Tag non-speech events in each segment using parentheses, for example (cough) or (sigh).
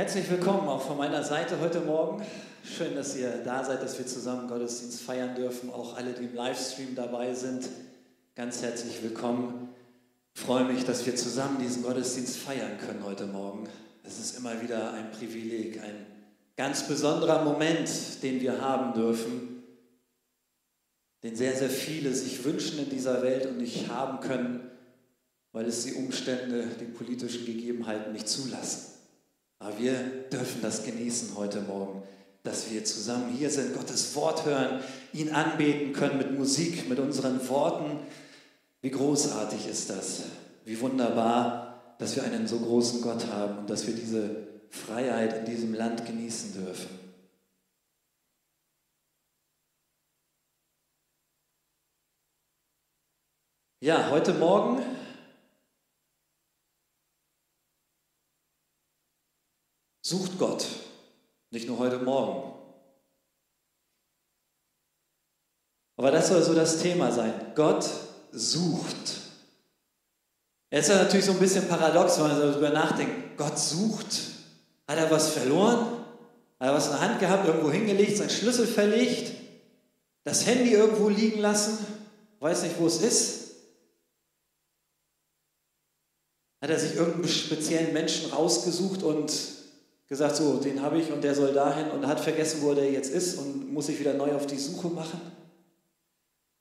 Herzlich willkommen auch von meiner Seite heute Morgen. Schön, dass ihr da seid, dass wir zusammen Gottesdienst feiern dürfen. Auch alle, die im Livestream dabei sind, ganz herzlich willkommen. Ich freue mich, dass wir zusammen diesen Gottesdienst feiern können heute Morgen. Es ist immer wieder ein Privileg, ein ganz besonderer Moment, den wir haben dürfen, den sehr, sehr viele sich wünschen in dieser Welt und nicht haben können, weil es die Umstände, die politischen Gegebenheiten nicht zulassen. Aber wir dürfen das genießen heute Morgen, dass wir zusammen hier sind, Gottes Wort hören, ihn anbeten können mit Musik, mit unseren Worten. Wie großartig ist das? Wie wunderbar, dass wir einen so großen Gott haben und dass wir diese Freiheit in diesem Land genießen dürfen. Ja, heute Morgen Sucht Gott, nicht nur heute Morgen. Aber das soll so das Thema sein. Gott sucht. Jetzt ist ja natürlich so ein bisschen paradox, wenn man darüber nachdenkt. Gott sucht. Hat er was verloren? Hat er was in der Hand gehabt, irgendwo hingelegt, seinen Schlüssel verlegt, das Handy irgendwo liegen lassen, weiß nicht, wo es ist? Hat er sich irgendeinen speziellen Menschen rausgesucht und gesagt, so, den habe ich und der soll dahin und hat vergessen, wo er jetzt ist und muss sich wieder neu auf die Suche machen.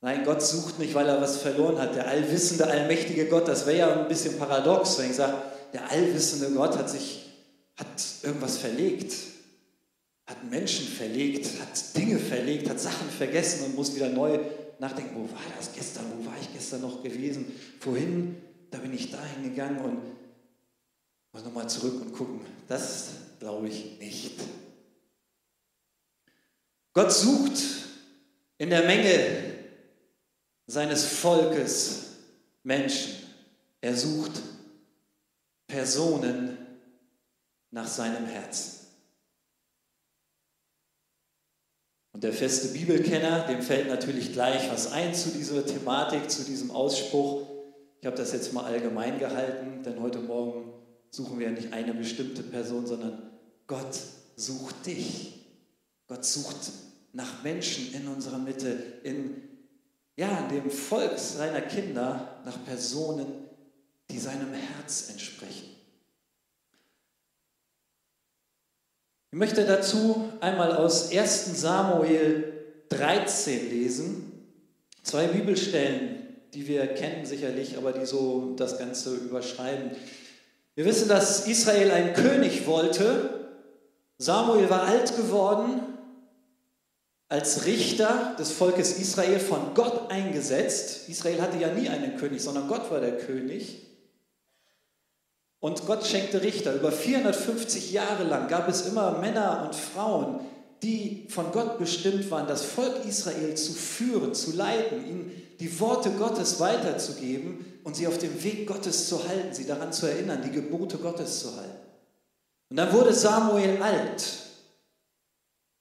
Nein, Gott sucht nicht, weil er was verloren hat. Der allwissende, allmächtige Gott, das wäre ja ein bisschen paradox, wenn ich sage, der allwissende Gott hat sich, hat irgendwas verlegt, hat Menschen verlegt, hat Dinge verlegt, hat Sachen vergessen und muss wieder neu nachdenken, wo war das gestern, wo war ich gestern noch gewesen, vorhin, da bin ich dahin gegangen und muss nochmal zurück und gucken. Das glaube ich nicht. Gott sucht in der Menge seines Volkes Menschen. Er sucht Personen nach seinem Herzen. Und der feste Bibelkenner, dem fällt natürlich gleich was ein zu dieser Thematik, zu diesem Ausspruch. Ich habe das jetzt mal allgemein gehalten, denn heute Morgen suchen wir nicht eine bestimmte Person, sondern Gott sucht dich. Gott sucht nach Menschen in unserer Mitte, in ja, dem Volk seiner Kinder, nach Personen, die seinem Herz entsprechen. Ich möchte dazu einmal aus 1 Samuel 13 lesen. Zwei Bibelstellen, die wir kennen sicherlich, aber die so das Ganze überschreiben. Wir wissen, dass Israel einen König wollte Samuel war alt geworden, als Richter des Volkes Israel von Gott eingesetzt. Israel hatte ja nie einen König, sondern Gott war der König. Und Gott schenkte Richter. Über 450 Jahre lang gab es immer Männer und Frauen, die von Gott bestimmt waren, das Volk Israel zu führen, zu leiten, ihnen die Worte Gottes weiterzugeben und sie auf dem Weg Gottes zu halten, sie daran zu erinnern, die Gebote Gottes zu halten. Und dann wurde Samuel alt.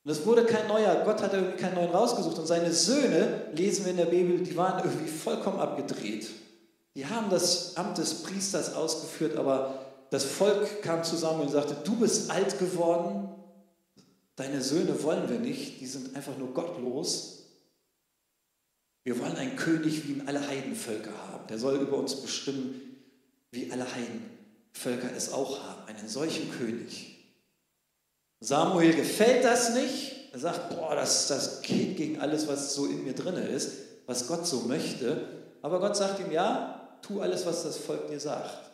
Und es wurde kein neuer, Gott hat irgendwie keinen neuen rausgesucht. Und seine Söhne, lesen wir in der Bibel, die waren irgendwie vollkommen abgedreht. Die haben das Amt des Priesters ausgeführt, aber das Volk kam zusammen und sagte, du bist alt geworden, deine Söhne wollen wir nicht, die sind einfach nur gottlos. Wir wollen einen König, wie ihn alle Heidenvölker haben. Der soll über uns bestimmen, wie alle Heiden Völker es auch haben, einen solchen König. Samuel gefällt das nicht. Er sagt, boah, das, das geht gegen alles, was so in mir drin ist, was Gott so möchte. Aber Gott sagt ihm, ja, tu alles, was das Volk dir sagt.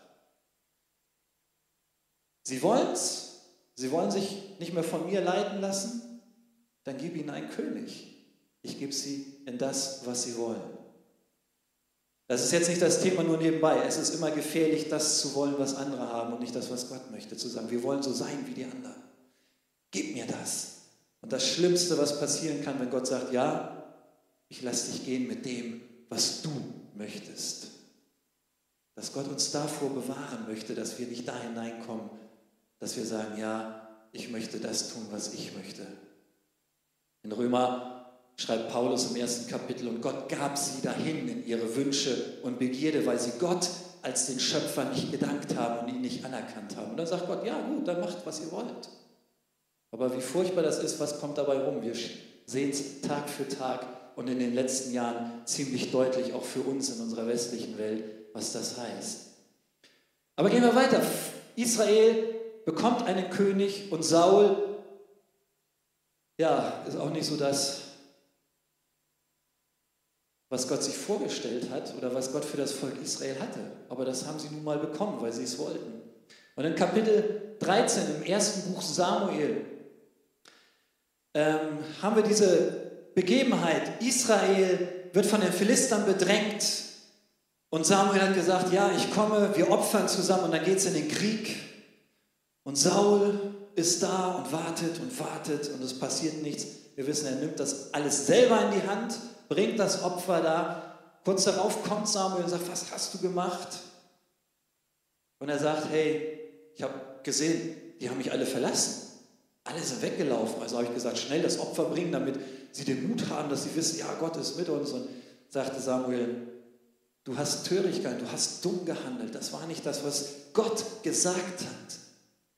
Sie wollen es, sie wollen sich nicht mehr von mir leiten lassen, dann gib ihnen einen König. Ich gebe sie in das, was sie wollen. Das ist jetzt nicht das Thema nur nebenbei. Es ist immer gefährlich, das zu wollen, was andere haben und nicht das, was Gott möchte. Zu sagen, wir wollen so sein wie die anderen. Gib mir das. Und das Schlimmste, was passieren kann, wenn Gott sagt, ja, ich lasse dich gehen mit dem, was du möchtest. Dass Gott uns davor bewahren möchte, dass wir nicht da hineinkommen, dass wir sagen, ja, ich möchte das tun, was ich möchte. In Römer schreibt Paulus im ersten Kapitel, und Gott gab sie dahin in ihre Wünsche und Begierde, weil sie Gott als den Schöpfer nicht gedankt haben und ihn nicht anerkannt haben. Und dann sagt Gott, ja gut, dann macht, was ihr wollt. Aber wie furchtbar das ist, was kommt dabei rum? Wir sehen es Tag für Tag und in den letzten Jahren ziemlich deutlich auch für uns in unserer westlichen Welt, was das heißt. Aber gehen wir weiter. Israel bekommt einen König und Saul, ja, ist auch nicht so das, was Gott sich vorgestellt hat oder was Gott für das Volk Israel hatte. Aber das haben sie nun mal bekommen, weil sie es wollten. Und in Kapitel 13 im ersten Buch Samuel ähm, haben wir diese Begebenheit. Israel wird von den Philistern bedrängt und Samuel hat gesagt, ja, ich komme, wir opfern zusammen und dann geht es in den Krieg. Und Saul ist da und wartet und wartet und es passiert nichts. Wir wissen, er nimmt das alles selber in die Hand, bringt das Opfer da. Kurz darauf kommt Samuel und sagt, was hast du gemacht? Und er sagt, hey, ich habe gesehen, die haben mich alle verlassen. Alle sind weggelaufen. Also habe ich gesagt, schnell das Opfer bringen, damit sie den Mut haben, dass sie wissen, ja, Gott ist mit uns. Und sagte Samuel, du hast Törigkeit, du hast dumm gehandelt. Das war nicht das, was Gott gesagt hat.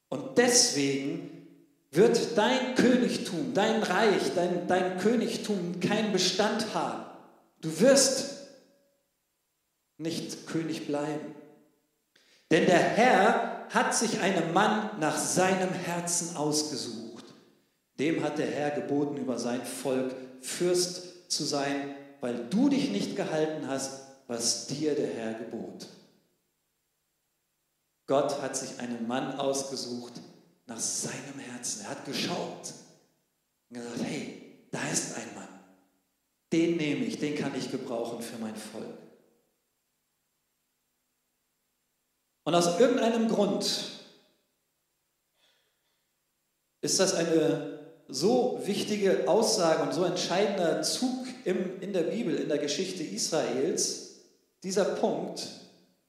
Und deswegen wird dein Königtum, dein Reich, dein, dein Königtum keinen Bestand haben. Du wirst nicht König bleiben. Denn der Herr hat sich einen Mann nach seinem Herzen ausgesucht. Dem hat der Herr geboten, über sein Volk Fürst zu sein, weil du dich nicht gehalten hast, was dir der Herr gebot. Gott hat sich einen Mann ausgesucht nach seinem Herzen. Er hat geschaut und gesagt, hey, da ist ein Mann. Den nehme ich, den kann ich gebrauchen für mein Volk. Und aus irgendeinem Grund ist das eine so wichtige Aussage und so entscheidender Zug im, in der Bibel, in der Geschichte Israels, dieser Punkt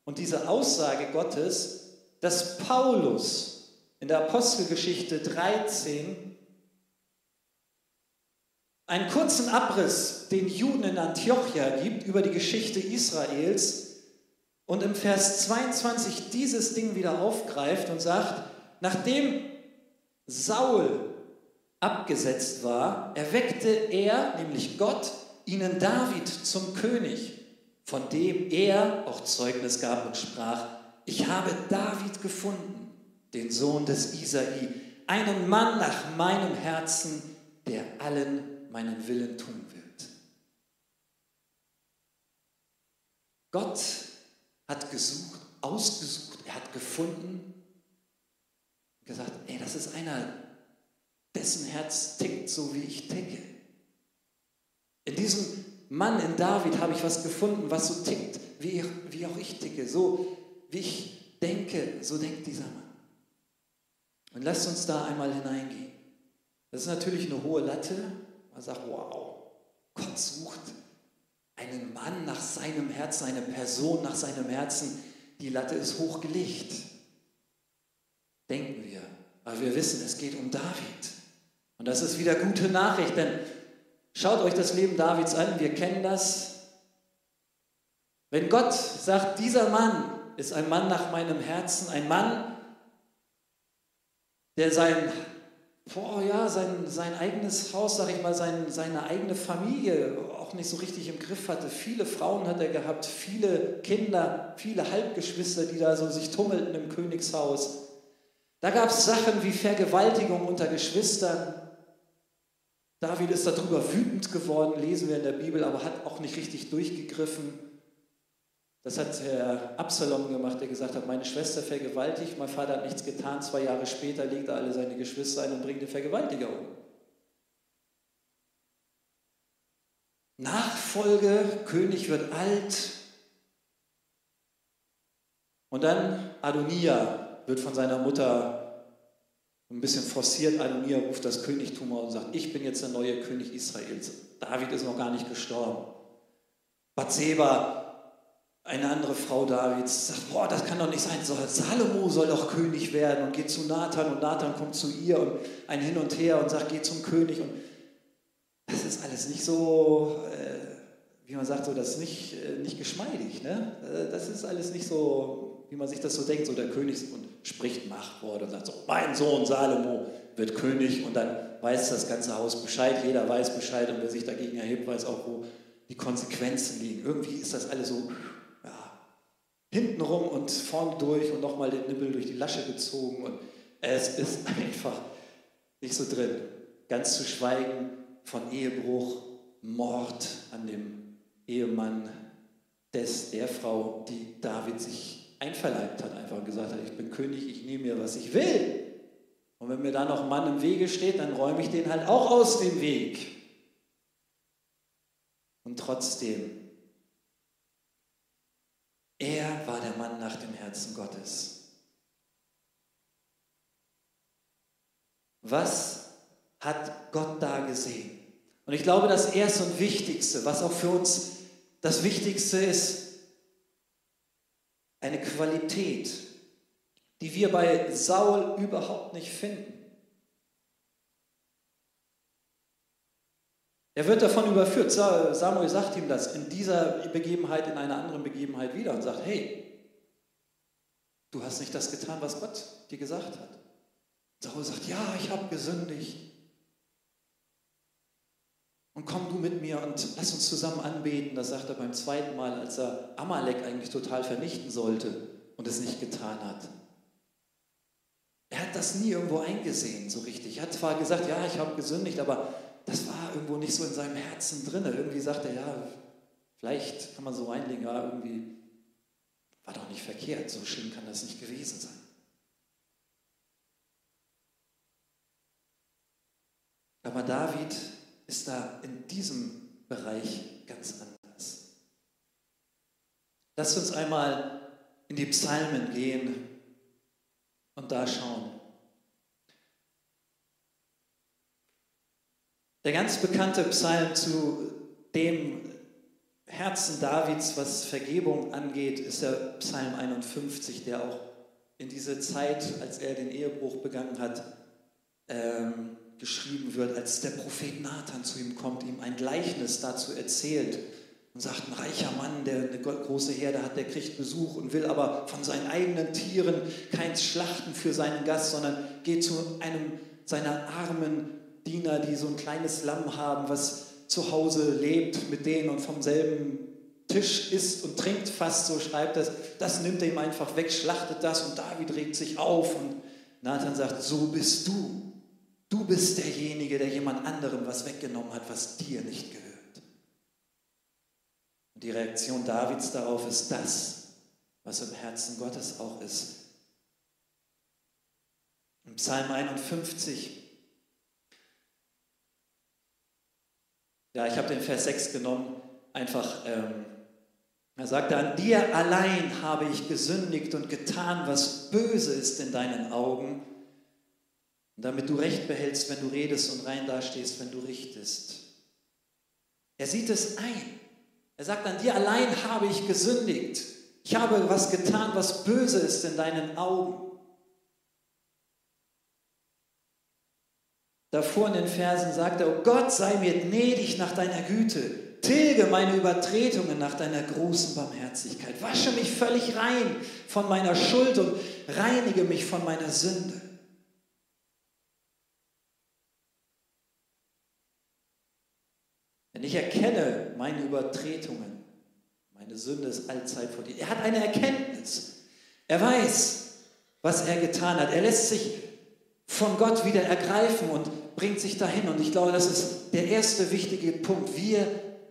und diese Aussage Gottes, dass Paulus in der Apostelgeschichte 13 einen kurzen Abriss den Juden in Antiochia gibt über die Geschichte Israels und im Vers 22 dieses Ding wieder aufgreift und sagt, nachdem Saul abgesetzt war, erweckte er, nämlich Gott, ihnen David zum König, von dem er auch Zeugnis gab und sprach, ich habe David gefunden, den Sohn des Isai, einen Mann nach meinem Herzen, der allen meinen Willen tun wird. Gott hat gesucht, ausgesucht, er hat gefunden, gesagt, ey, das ist einer, dessen Herz tickt so wie ich ticke. In diesem Mann, in David, habe ich was gefunden, was so tickt, wie, wie auch ich ticke. So wie ich denke, so denkt dieser Mann. Und lasst uns da einmal hineingehen. Das ist natürlich eine hohe Latte. Man sagt, wow, Gott sucht einen Mann nach seinem Herzen, eine Person nach seinem Herzen. Die Latte ist hochgelegt. Denken wir. Aber wir wissen, es geht um David. Und das ist wieder gute Nachricht, denn schaut euch das Leben Davids an, wir kennen das. Wenn Gott sagt, dieser Mann ist ein Mann nach meinem Herzen, ein Mann, der sein, boah, ja, sein, sein eigenes Haus, sag ich mal, sein, seine eigene Familie auch nicht so richtig im Griff hatte. Viele Frauen hat er gehabt, viele Kinder, viele Halbgeschwister, die da so sich tummelten im Königshaus. Da gab es Sachen wie Vergewaltigung unter Geschwistern. David ist darüber wütend geworden, lesen wir in der Bibel, aber hat auch nicht richtig durchgegriffen. Das hat Herr Absalom gemacht, der gesagt hat, meine Schwester vergewaltigt, mein Vater hat nichts getan, zwei Jahre später legt er alle seine Geschwister ein und bringt den Vergewaltiger um. Nachfolge, König wird alt. Und dann Adonia wird von seiner Mutter ein bisschen forciert. Adonia ruft das Königtum aus und sagt, ich bin jetzt der neue König Israels. David ist noch gar nicht gestorben. Bathseba eine andere Frau Davids sagt, boah, das kann doch nicht sein, Salomo soll doch König werden und geht zu Nathan und Nathan kommt zu ihr und ein Hin und Her und sagt, geh zum König und das ist alles nicht so, äh, wie man sagt, so das nicht, äh, nicht geschmeidig. Ne? Äh, das ist alles nicht so, wie man sich das so denkt, so der König und spricht Machtwort und sagt so, mein Sohn Salomo wird König und dann weiß das ganze Haus Bescheid, jeder weiß Bescheid und wer sich dagegen erhebt, weiß auch, wo die Konsequenzen liegen. Irgendwie ist das alles so hintenrum und vorn durch und nochmal den Nippel durch die Lasche gezogen und es ist (laughs) einfach nicht so drin. Ganz zu schweigen von Ehebruch, Mord an dem Ehemann des, der Frau, die David sich einverleibt hat, einfach gesagt hat, ich bin König, ich nehme mir, was ich will. Und wenn mir da noch ein Mann im Wege steht, dann räume ich den halt auch aus dem Weg. Und trotzdem, er war der Mann nach dem Herzen Gottes. Was hat Gott da gesehen? Und ich glaube, das Erste und Wichtigste, was auch für uns das Wichtigste ist, eine Qualität, die wir bei Saul überhaupt nicht finden. Er wird davon überführt. Samuel sagt ihm das in dieser Begebenheit, in einer anderen Begebenheit wieder und sagt, hey, du hast nicht das getan, was Gott dir gesagt hat. Saul sagt, ja, ich habe gesündigt. Und komm du mit mir und lass uns zusammen anbeten. Das sagt er beim zweiten Mal, als er Amalek eigentlich total vernichten sollte und es nicht getan hat. Er hat das nie irgendwo eingesehen, so richtig. Er hat zwar gesagt, ja, ich habe gesündigt, aber das war irgendwo nicht so in seinem Herzen drin. Irgendwie sagt er, ja, vielleicht kann man so reinlegen, ja, irgendwie war doch nicht verkehrt. So schlimm kann das nicht gewesen sein. Aber David ist da in diesem Bereich ganz anders. Lasst uns einmal in die Psalmen gehen und da schauen. Der ganz bekannte Psalm zu dem Herzen Davids, was Vergebung angeht, ist der Psalm 51, der auch in diese Zeit, als er den Ehebruch begangen hat, ähm, geschrieben wird, als der Prophet Nathan zu ihm kommt, ihm ein Gleichnis dazu erzählt und sagt, ein reicher Mann, der eine große Herde hat, der kriegt Besuch und will aber von seinen eigenen Tieren keins schlachten für seinen Gast, sondern geht zu einem seiner armen Diener, die so ein kleines Lamm haben, was zu Hause lebt mit denen und vom selben Tisch isst und trinkt fast, so schreibt es, das nimmt er ihm einfach weg, schlachtet das und David regt sich auf und Nathan sagt, so bist du. Du bist derjenige, der jemand anderem was weggenommen hat, was dir nicht gehört. Und die Reaktion Davids darauf ist das, was im Herzen Gottes auch ist. Im Psalm 51, ja, ich habe den Vers 6 genommen, einfach, ähm, er sagte, an dir allein habe ich gesündigt und getan, was böse ist in deinen Augen damit du Recht behältst, wenn du redest und rein dastehst, wenn du richtest. Er sieht es ein. Er sagt, an dir allein habe ich gesündigt. Ich habe was getan, was böse ist in deinen Augen. Davor in den Versen sagt er, oh Gott sei mir gnädig nach deiner Güte, tilge meine Übertretungen nach deiner großen Barmherzigkeit, wasche mich völlig rein von meiner Schuld und reinige mich von meiner Sünde. Denn ich erkenne meine Übertretungen. Meine Sünde ist allzeit vor dir. Er hat eine Erkenntnis. Er weiß, was er getan hat. Er lässt sich von Gott wieder ergreifen und bringt sich dahin. Und ich glaube, das ist der erste wichtige Punkt. Wir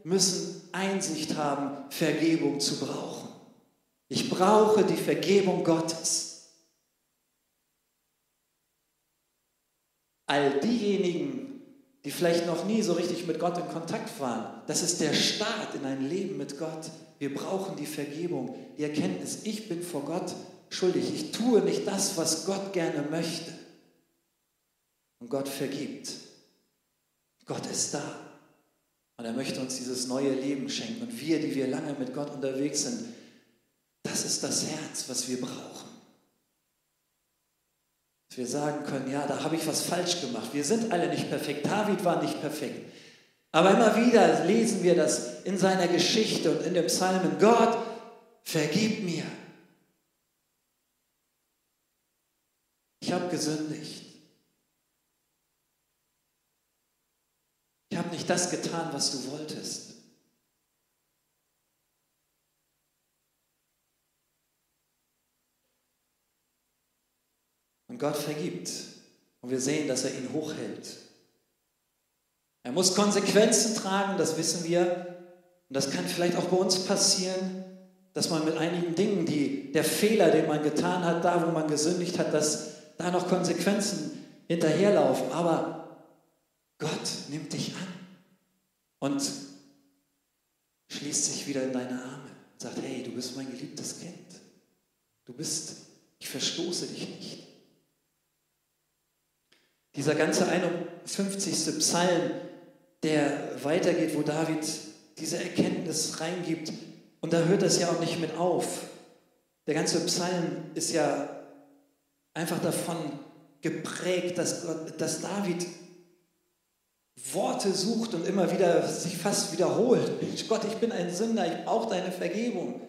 müssen Einsicht haben, Vergebung zu brauchen. Ich brauche die Vergebung Gottes. All diejenigen, die vielleicht noch nie so richtig mit Gott in Kontakt waren. Das ist der Start in ein Leben mit Gott. Wir brauchen die Vergebung, die Erkenntnis, ich bin vor Gott schuldig. Ich tue nicht das, was Gott gerne möchte. Und Gott vergibt. Gott ist da. Und er möchte uns dieses neue Leben schenken. Und wir, die wir lange mit Gott unterwegs sind, das ist das Herz, was wir brauchen wir sagen können, ja, da habe ich was falsch gemacht. Wir sind alle nicht perfekt. David war nicht perfekt. Aber immer wieder lesen wir das in seiner Geschichte und in den Psalmen. Gott, vergib mir. Ich habe gesündigt. Ich habe nicht das getan, was du wolltest. Und Gott vergibt. Und wir sehen, dass er ihn hochhält. Er muss Konsequenzen tragen, das wissen wir. Und das kann vielleicht auch bei uns passieren, dass man mit einigen Dingen, die der Fehler, den man getan hat, da wo man gesündigt hat, dass da noch Konsequenzen hinterherlaufen. Aber Gott nimmt dich an und schließt sich wieder in deine Arme. und Sagt, hey, du bist mein geliebtes Kind. Du bist, ich verstoße dich nicht. Dieser ganze 51. Psalm, der weitergeht, wo David diese Erkenntnis reingibt. Und da hört das ja auch nicht mit auf. Der ganze Psalm ist ja einfach davon geprägt, dass, dass David Worte sucht und immer wieder sich fast wiederholt. Gott, ich bin ein Sünder, ich brauche deine Vergebung.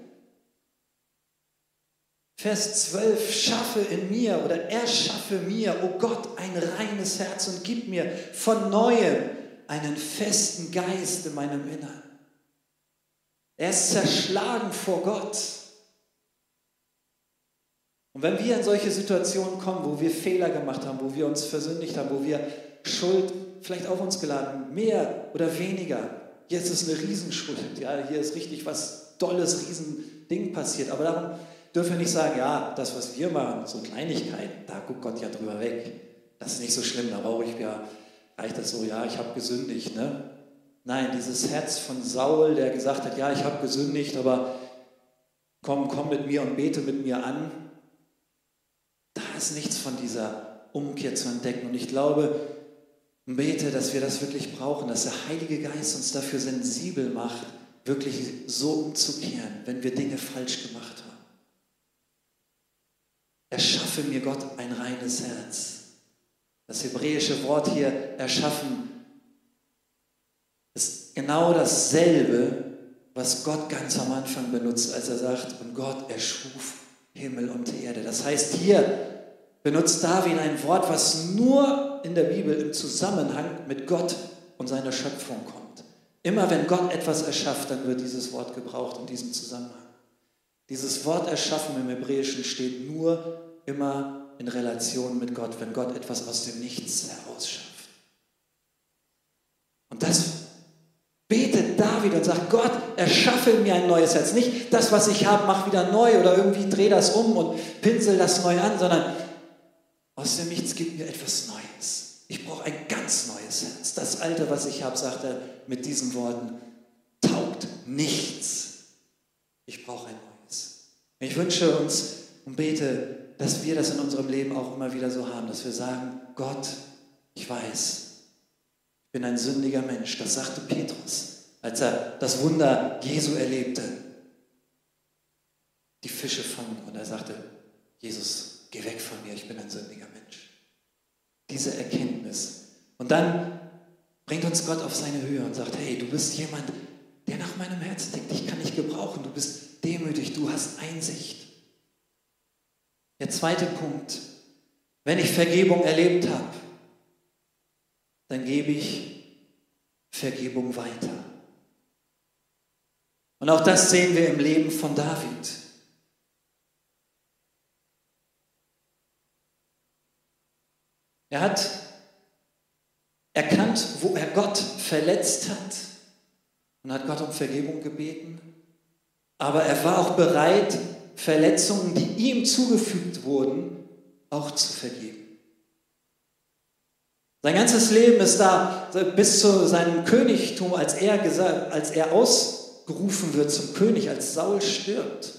Vers 12, schaffe in mir oder erschaffe mir, oh Gott, ein reines Herz und gib mir von neuem einen festen Geist in meinem Innern. Er ist zerschlagen vor Gott. Und wenn wir in solche Situationen kommen, wo wir Fehler gemacht haben, wo wir uns versündigt haben, wo wir Schuld vielleicht auf uns geladen mehr oder weniger, jetzt ist eine Riesenschuld, ja, hier ist richtig was Dolles, Riesending passiert, aber darum dürfen wir nicht sagen, ja, das, was wir machen, so Kleinigkeiten, da guckt Gott ja drüber weg. Das ist nicht so schlimm, da brauche ich ja, reicht das so, ja, ich habe gesündigt. Ne? Nein, dieses Herz von Saul, der gesagt hat, ja, ich habe gesündigt, aber komm, komm mit mir und bete mit mir an. Da ist nichts von dieser Umkehr zu entdecken. Und ich glaube, bete, dass wir das wirklich brauchen, dass der Heilige Geist uns dafür sensibel macht, wirklich so umzukehren, wenn wir Dinge falsch gemacht haben. Erschaffe mir Gott ein reines Herz. Das hebräische Wort hier, erschaffen, ist genau dasselbe, was Gott ganz am Anfang benutzt, als er sagt, und Gott erschuf Himmel und Erde. Das heißt, hier benutzt David ein Wort, was nur in der Bibel im Zusammenhang mit Gott und seiner Schöpfung kommt. Immer wenn Gott etwas erschafft, dann wird dieses Wort gebraucht in diesem Zusammenhang. Dieses Wort erschaffen im Hebräischen steht nur immer in Relation mit Gott, wenn Gott etwas aus dem Nichts herausschafft. Und das betet David und sagt, Gott, erschaffe mir ein neues Herz. Nicht das, was ich habe, mach wieder neu oder irgendwie dreh das um und pinsel das neu an, sondern aus dem Nichts gibt mir etwas Neues. Ich brauche ein ganz neues Herz. Das alte, was ich habe, sagt er mit diesen Worten, taugt nichts. Ich brauche ein neues. Ich wünsche uns und bete, dass wir das in unserem Leben auch immer wieder so haben, dass wir sagen, Gott, ich weiß, ich bin ein sündiger Mensch. Das sagte Petrus, als er das Wunder Jesu erlebte. Die Fische fangen und er sagte, Jesus, geh weg von mir, ich bin ein sündiger Mensch. Diese Erkenntnis. Und dann bringt uns Gott auf seine Höhe und sagt, hey, du bist jemand, der nach meinem Herzen denkt, ich kann dich gebrauchen, du bist demütig, du hast Einsicht. Der zweite Punkt, wenn ich Vergebung erlebt habe, dann gebe ich Vergebung weiter. Und auch das sehen wir im Leben von David. Er hat erkannt, wo er Gott verletzt hat und hat Gott um Vergebung gebeten. Aber er war auch bereit, Verletzungen, die ihm zugefügt wurden, auch zu vergeben. Sein ganzes Leben ist da bis zu seinem Königtum, als er, gesagt, als er ausgerufen wird zum König, als Saul stirbt,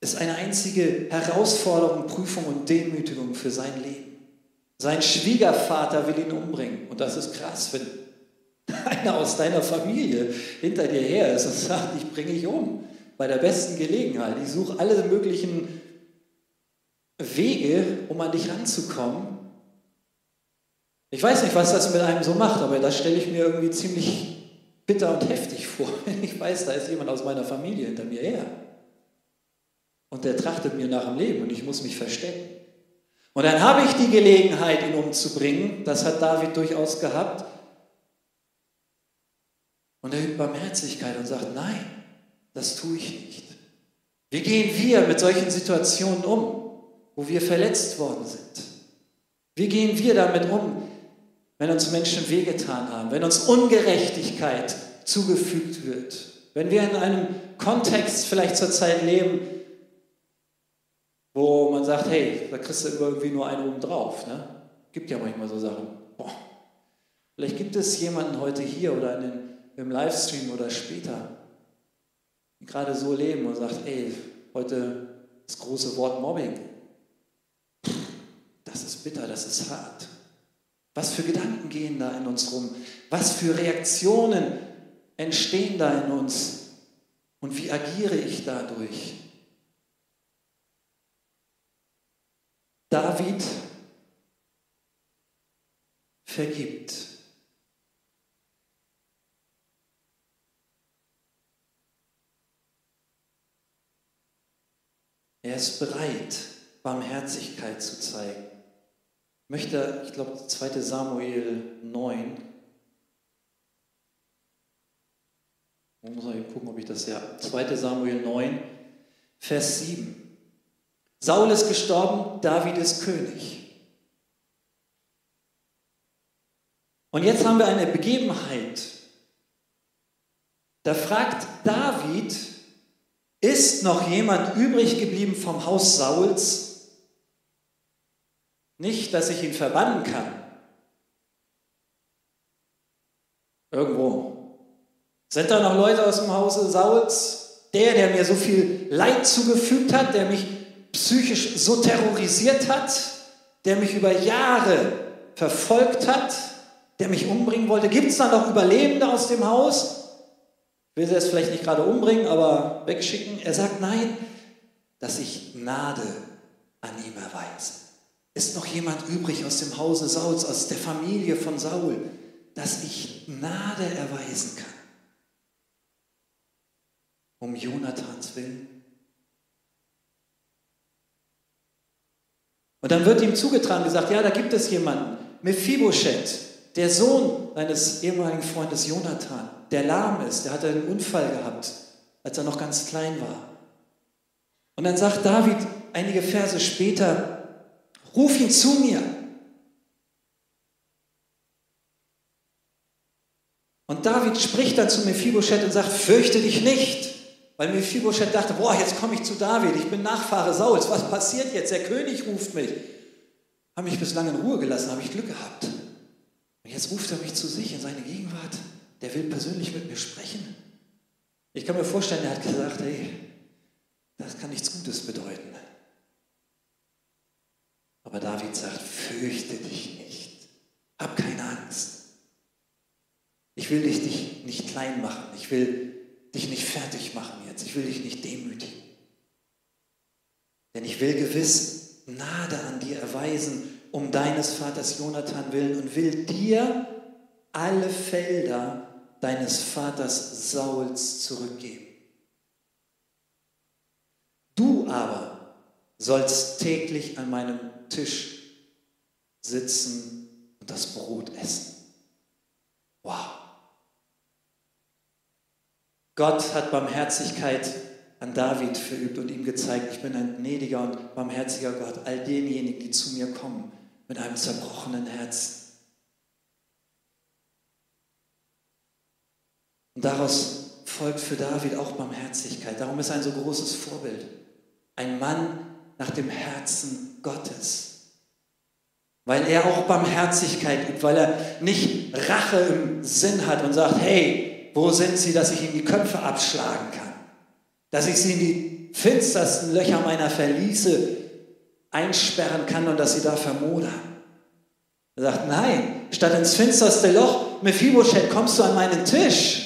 ist eine einzige Herausforderung, Prüfung und Demütigung für sein Leben. Sein Schwiegervater will ihn umbringen. Und das ist krass, wenn einer aus deiner Familie hinter dir her ist und sagt, ich bringe dich um bei der besten Gelegenheit. Ich suche alle möglichen Wege, um an dich ranzukommen. Ich weiß nicht, was das mit einem so macht, aber das stelle ich mir irgendwie ziemlich bitter und heftig vor, wenn (laughs) ich weiß, da ist jemand aus meiner Familie hinter mir her. Und der trachtet mir nach dem Leben und ich muss mich verstecken. Und dann habe ich die Gelegenheit, ihn umzubringen. Das hat David durchaus gehabt. Und er übt Barmherzigkeit und sagt, nein, das tue ich nicht. Wie gehen wir mit solchen Situationen um, wo wir verletzt worden sind? Wie gehen wir damit um, wenn uns Menschen wehgetan haben, wenn uns Ungerechtigkeit zugefügt wird, wenn wir in einem Kontext vielleicht zurzeit leben, wo man sagt, hey, da kriegst du irgendwie nur einen oben drauf. Ne? Gibt ja manchmal so Sachen. Boah. Vielleicht gibt es jemanden heute hier oder den, im Livestream oder später, die gerade so leben und sagt, ey, heute das große Wort Mobbing. Das ist bitter, das ist hart. Was für Gedanken gehen da in uns rum? Was für Reaktionen entstehen da in uns? Und wie agiere ich dadurch? David vergibt. Er ist bereit, Barmherzigkeit zu zeigen. Ich möchte, ich glaube, 2 Samuel 9. Ich muss mal gucken, ob ich das ja. 2 Samuel 9, Vers 7. Saul ist gestorben, David ist König. Und jetzt haben wir eine Begebenheit. Da fragt David, ist noch jemand übrig geblieben vom Haus Sauls? Nicht, dass ich ihn verbannen kann. Irgendwo. Sind da noch Leute aus dem Hause Sauls? Der, der mir so viel Leid zugefügt hat, der mich psychisch so terrorisiert hat, der mich über Jahre verfolgt hat, der mich umbringen wollte? Gibt es da noch Überlebende aus dem Haus? Will sie jetzt vielleicht nicht gerade umbringen, aber wegschicken. Er sagt, nein, dass ich Gnade an ihm erweise. Ist noch jemand übrig aus dem Hause Sauls, aus der Familie von Saul, dass ich Gnade erweisen kann? Um Jonathans Willen? Und dann wird ihm zugetragen gesagt, ja, da gibt es jemanden, Mephibosheth, der Sohn seines ehemaligen Freundes Jonathan, der lahm ist, der hatte einen Unfall gehabt, als er noch ganz klein war. Und dann sagt David einige Verse später, ruf ihn zu mir. Und David spricht dann zu Mephibosheth und sagt, fürchte dich nicht. Weil Mephibosheth dachte, boah, jetzt komme ich zu David, ich bin Nachfahre Sauls, was passiert jetzt? Der König ruft mich. Habe mich bislang in Ruhe gelassen, habe ich Glück gehabt. Und jetzt ruft er mich zu sich in seine Gegenwart. Der will persönlich mit mir sprechen. Ich kann mir vorstellen, er hat gesagt, hey, das kann nichts Gutes bedeuten. Aber David sagt, fürchte dich nicht. Hab keine Angst. Ich will dich nicht klein machen. Ich will dich nicht fertig machen jetzt. Ich will dich nicht demütigen. Denn ich will gewiss Gnade an dir erweisen, um deines Vaters Jonathan willen und will dir alle Felder deines Vaters Sauls zurückgeben. Du aber sollst täglich an meinem Tisch sitzen und das Brot essen. Wow. Gott hat Barmherzigkeit an David verübt und ihm gezeigt, ich bin ein gnädiger und barmherziger Gott, all denjenigen, die zu mir kommen mit einem zerbrochenen Herzen. Und daraus folgt für David auch Barmherzigkeit. Darum ist er ein so großes Vorbild. Ein Mann nach dem Herzen Gottes. Weil er auch Barmherzigkeit übt, weil er nicht Rache im Sinn hat und sagt, hey, wo sind sie, dass ich ihnen die Köpfe abschlagen kann? Dass ich sie in die finstersten Löcher meiner Verliese einsperren kann und dass sie da vermodern? Er sagt, nein, statt ins finsterste Loch, Mephibosheth, kommst du an meinen Tisch.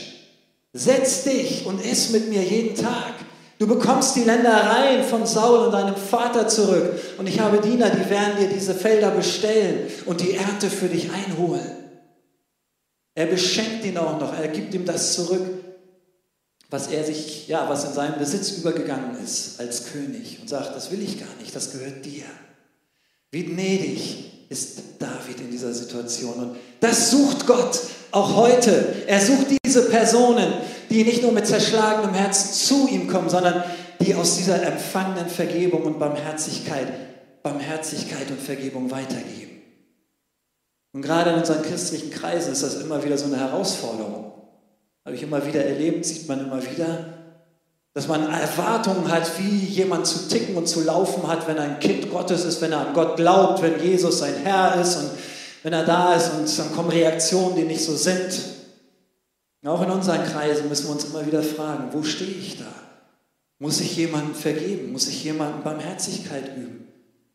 Setz dich und iss mit mir jeden Tag. Du bekommst die Ländereien von Saul und deinem Vater zurück. Und ich habe Diener, die werden dir diese Felder bestellen und die Ernte für dich einholen. Er beschenkt ihn auch noch, er gibt ihm das zurück, was er sich, ja, was in seinem Besitz übergegangen ist als König und sagt, das will ich gar nicht, das gehört dir. Wie gnädig ist David in dieser Situation. Und das sucht Gott auch heute. Er sucht diese Personen, die nicht nur mit zerschlagenem Herzen zu ihm kommen, sondern die aus dieser empfangenen Vergebung und Barmherzigkeit, Barmherzigkeit und Vergebung weitergeben. Und gerade in unseren christlichen Kreisen ist das immer wieder so eine Herausforderung. Habe ich immer wieder erlebt, sieht man immer wieder, dass man Erwartungen hat, wie jemand zu ticken und zu laufen hat, wenn er ein Kind Gottes ist, wenn er an Gott glaubt, wenn Jesus sein Herr ist und wenn er da ist und dann kommen Reaktionen, die nicht so sind. Auch in unseren Kreisen müssen wir uns immer wieder fragen, wo stehe ich da? Muss ich jemandem vergeben? Muss ich jemandem Barmherzigkeit üben?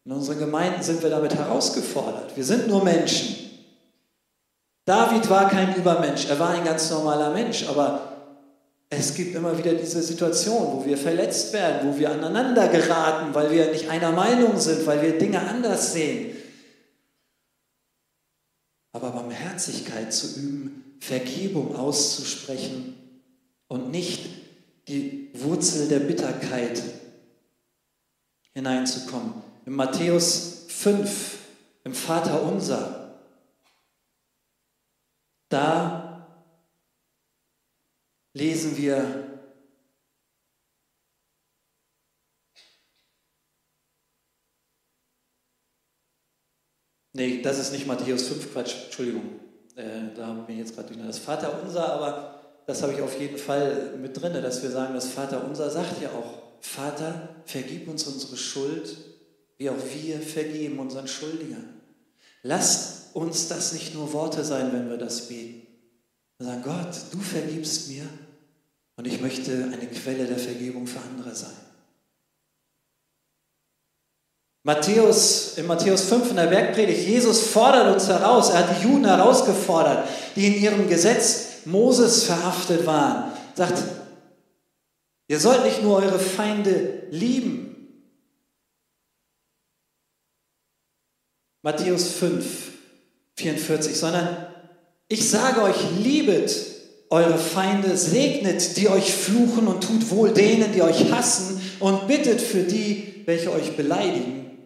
In unseren Gemeinden sind wir damit herausgefordert. Wir sind nur Menschen. David war kein Übermensch, er war ein ganz normaler Mensch, aber es gibt immer wieder diese Situation, wo wir verletzt werden, wo wir aneinander geraten, weil wir nicht einer Meinung sind, weil wir Dinge anders sehen. Aber Barmherzigkeit zu üben, Vergebung auszusprechen und nicht die Wurzel der Bitterkeit hineinzukommen. In Matthäus 5, im Vater unser, da lesen wir Nee, das ist nicht Matthäus 5, Quatsch, Entschuldigung. Äh, da haben wir jetzt gerade das Vater unser, aber das habe ich auf jeden Fall mit drin, dass wir sagen, das Vater unser sagt ja auch, Vater, vergib uns unsere Schuld, wie auch wir vergeben unseren Schuldigern. Lasst uns das nicht nur Worte sein, wenn wir das beten. Wir sagen, Gott, du vergibst mir und ich möchte eine Quelle der Vergebung für andere sein. Matthäus, in Matthäus 5 in der Bergpredigt, Jesus fordert uns heraus, er hat die Juden herausgefordert, die in ihrem Gesetz Moses verhaftet waren. Sagt, ihr sollt nicht nur eure Feinde lieben. Matthäus 5, 44, sondern ich sage euch, liebet eure Feinde, segnet die euch fluchen und tut wohl denen, die euch hassen und bittet für die, welche euch beleidigen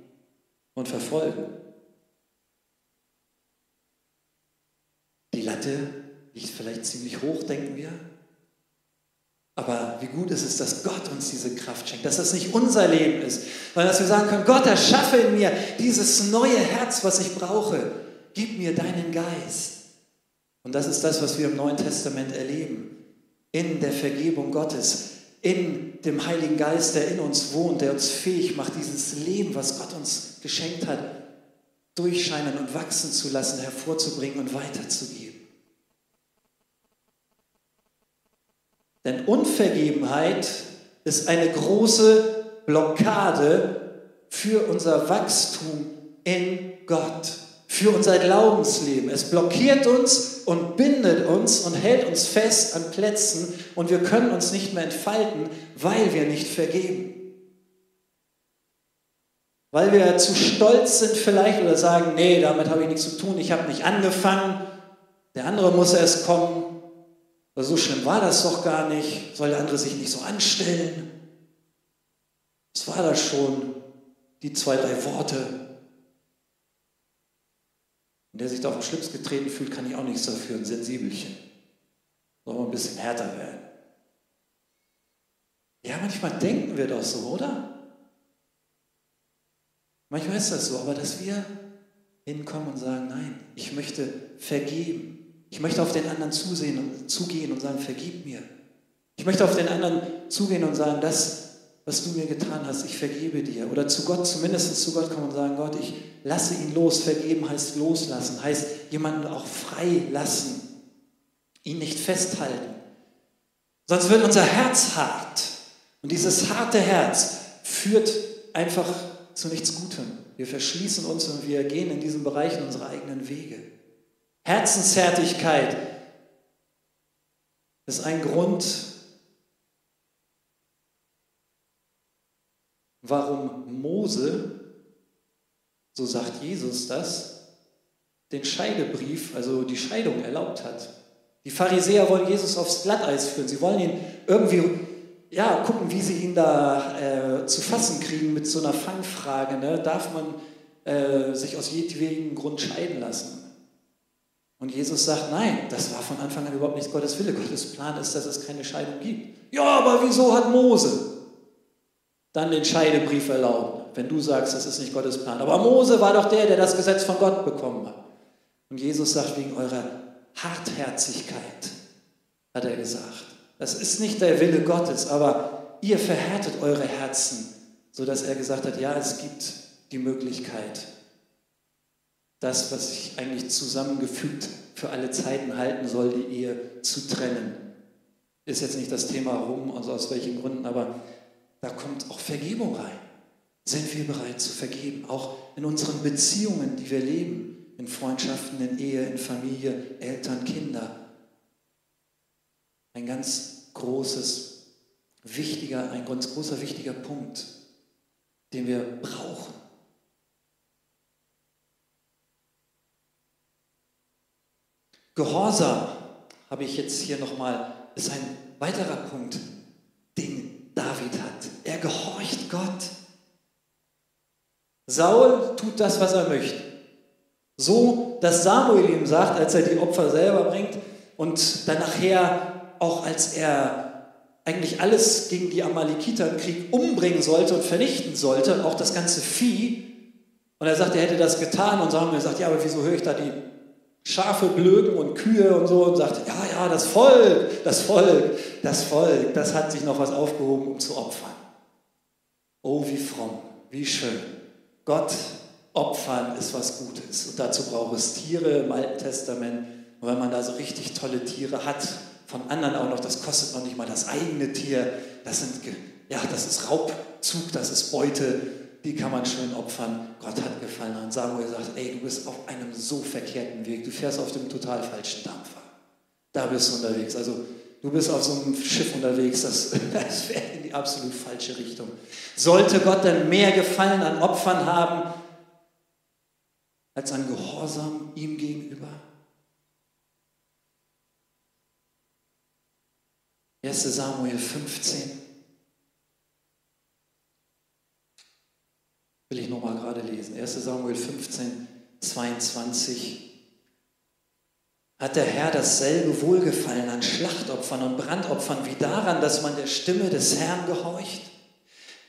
und verfolgen. Die Latte liegt vielleicht ziemlich hoch, denken wir. Aber wie gut ist es, dass Gott uns diese Kraft schenkt, dass das nicht unser Leben ist, sondern dass wir sagen können, Gott, erschaffe in mir dieses neue Herz, was ich brauche gib mir deinen Geist. Und das ist das, was wir im Neuen Testament erleben. In der Vergebung Gottes, in dem Heiligen Geist, der in uns wohnt, der uns fähig macht, dieses Leben, was Gott uns geschenkt hat, durchscheinen und wachsen zu lassen, hervorzubringen und weiterzugeben. Denn Unvergebenheit ist eine große Blockade für unser Wachstum in Gott für unser Glaubensleben. Es blockiert uns und bindet uns und hält uns fest an Plätzen und wir können uns nicht mehr entfalten, weil wir nicht vergeben. Weil wir zu stolz sind vielleicht oder sagen, nee, damit habe ich nichts zu tun, ich habe nicht angefangen, der andere muss erst kommen. Aber so schlimm war das doch gar nicht, soll der andere sich nicht so anstellen. Was war das schon? Die zwei, drei Worte, und der sich da auf den Schlips getreten fühlt, kann ich auch nichts dafür, ein Sensibelchen. Soll mal ein bisschen härter werden. Ja, manchmal denken wir doch so, oder? Manchmal ist das so, aber dass wir hinkommen und sagen, nein, ich möchte vergeben. Ich möchte auf den anderen zusehen und zugehen und sagen, vergib mir. Ich möchte auf den anderen zugehen und sagen, das was du mir getan hast, ich vergebe dir. Oder zu Gott, zumindest zu Gott kommen und sagen, Gott, ich lasse ihn los. Vergeben heißt loslassen, heißt jemanden auch frei lassen, ihn nicht festhalten. Sonst wird unser Herz hart. Und dieses harte Herz führt einfach zu nichts Gutem. Wir verschließen uns und wir gehen in diesem Bereich in unsere eigenen Wege. Herzenshärtigkeit ist ein Grund, warum Mose, so sagt Jesus das, den Scheidebrief, also die Scheidung erlaubt hat. Die Pharisäer wollen Jesus aufs Glatteis führen. Sie wollen ihn irgendwie, ja, gucken, wie sie ihn da äh, zu fassen kriegen mit so einer Fangfrage. Ne? Darf man äh, sich aus jedwedem Grund scheiden lassen? Und Jesus sagt, nein, das war von Anfang an überhaupt nicht Gottes Wille. Gottes Plan ist, dass es keine Scheidung gibt. Ja, aber wieso hat Mose dann den Scheidebrief erlaubt, wenn du sagst, das ist nicht Gottes Plan? Aber Mose war doch der, der das Gesetz von Gott bekommen hat. Und Jesus sagt, wegen eurer Hartherzigkeit, hat er gesagt. Das ist nicht der Wille Gottes, aber ihr verhärtet eure Herzen, sodass er gesagt hat, ja, es gibt die Möglichkeit, das, was sich eigentlich zusammengefügt für alle Zeiten halten soll, die Ehe zu trennen. Ist jetzt nicht das Thema rum, also aus welchen Gründen, aber da kommt auch Vergebung rein. Sind wir bereit zu vergeben, auch in unseren Beziehungen, die wir leben, in Freundschaften, in Ehe, in Familie, Eltern, Kinder. Ein ganz großes, wichtiger, ein ganz großer, wichtiger Punkt, den wir brauchen. Gehorsam habe ich jetzt hier nochmal, ist ein weiterer Punkt, den David hat. Er gehorcht Gott. Saul tut das, was er möchte. So, dass Samuel ihm sagt, als er die Opfer selber bringt und dann nachher auch als er eigentlich alles gegen die Amalekiter im Krieg umbringen sollte und vernichten sollte, auch das ganze Vieh. Und er sagt, er hätte das getan und Samuel sagt, ja, aber wieso höre ich da die Schafe blöken und Kühe und so und sagt, ja, ja, das Volk, das Volk, das Volk, das hat sich noch was aufgehoben, um zu opfern. Oh, wie fromm, wie schön. Gott opfern ist was Gutes. Und dazu braucht es Tiere im Alten Testament. Und wenn man da so richtig tolle Tiere hat, von anderen auch noch, das kostet noch nicht mal das eigene Tier. Das sind, ja, das ist Raubzug, das ist Beute die kann man schön opfern. Gott hat gefallen an Samuel sagt, ey, du bist auf einem so verkehrten Weg, du fährst auf dem total falschen Dampfer. Da bist du unterwegs. Also du bist auf so einem Schiff unterwegs, das, (laughs) das fährt in die absolut falsche Richtung. Sollte Gott denn mehr Gefallen an Opfern haben als an Gehorsam ihm gegenüber? 1 Samuel 15. will ich nochmal gerade lesen. 1 Samuel 15, 22. Hat der Herr dasselbe Wohlgefallen an Schlachtopfern und Brandopfern wie daran, dass man der Stimme des Herrn gehorcht?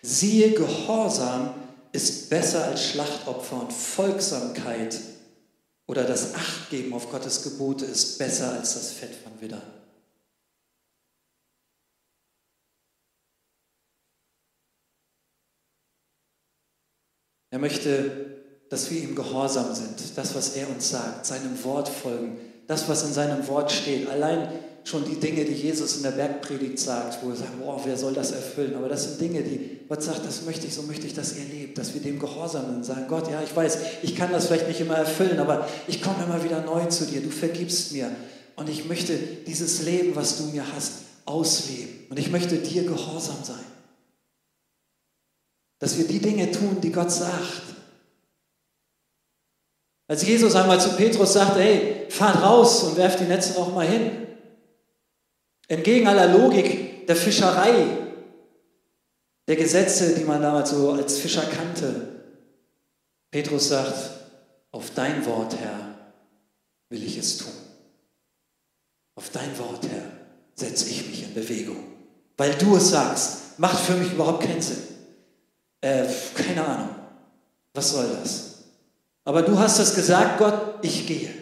Siehe, Gehorsam ist besser als Schlachtopfer und Folgsamkeit oder das Achtgeben auf Gottes Gebote ist besser als das Fett von Widdern. Er möchte, dass wir ihm gehorsam sind, das, was er uns sagt, seinem Wort folgen, das, was in seinem Wort steht. Allein schon die Dinge, die Jesus in der Bergpredigt sagt, wo er sagt, boah, wer soll das erfüllen? Aber das sind Dinge, die Gott sagt, das möchte ich, so möchte ich, dass ihr lebt, dass wir dem gehorsam sind. Sagen, Gott, ja, ich weiß, ich kann das vielleicht nicht immer erfüllen, aber ich komme immer wieder neu zu dir. Du vergibst mir. Und ich möchte dieses Leben, was du mir hast, ausleben. Und ich möchte dir gehorsam sein. Dass wir die Dinge tun, die Gott sagt. Als Jesus einmal zu Petrus sagte, hey, fahrt raus und werft die Netze noch mal hin. Entgegen aller Logik der Fischerei, der Gesetze, die man damals so als Fischer kannte. Petrus sagt, auf dein Wort, Herr, will ich es tun. Auf dein Wort, Herr, setze ich mich in Bewegung. Weil du es sagst, macht für mich überhaupt keinen Sinn. Äh, keine Ahnung. Was soll das? Aber du hast es gesagt, Gott, ich gehe.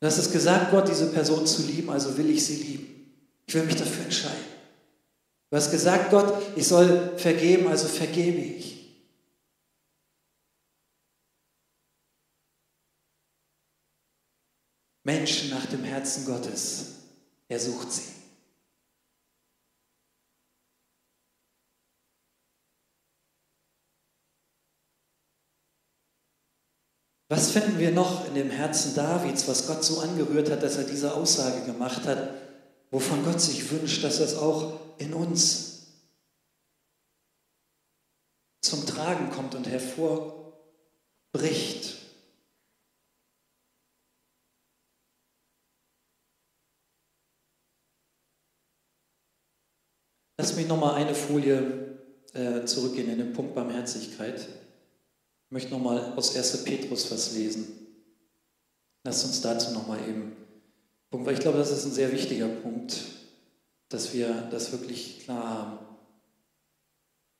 Du hast es gesagt, Gott, diese Person zu lieben, also will ich sie lieben. Ich will mich dafür entscheiden. Du hast gesagt, Gott, ich soll vergeben, also vergebe ich. Menschen nach dem Herzen Gottes, er sucht sie. Was finden wir noch in dem Herzen Davids, was Gott so angerührt hat, dass er diese Aussage gemacht hat? wovon Gott sich wünscht, dass es auch in uns zum Tragen kommt und hervorbricht. Lass mich noch mal eine Folie äh, zurückgehen in den Punkt Barmherzigkeit. Ich möchte noch mal aus 1. Petrus was lesen. Lass uns dazu noch mal eben Punkt, weil ich glaube, das ist ein sehr wichtiger Punkt, dass wir das wirklich klar haben.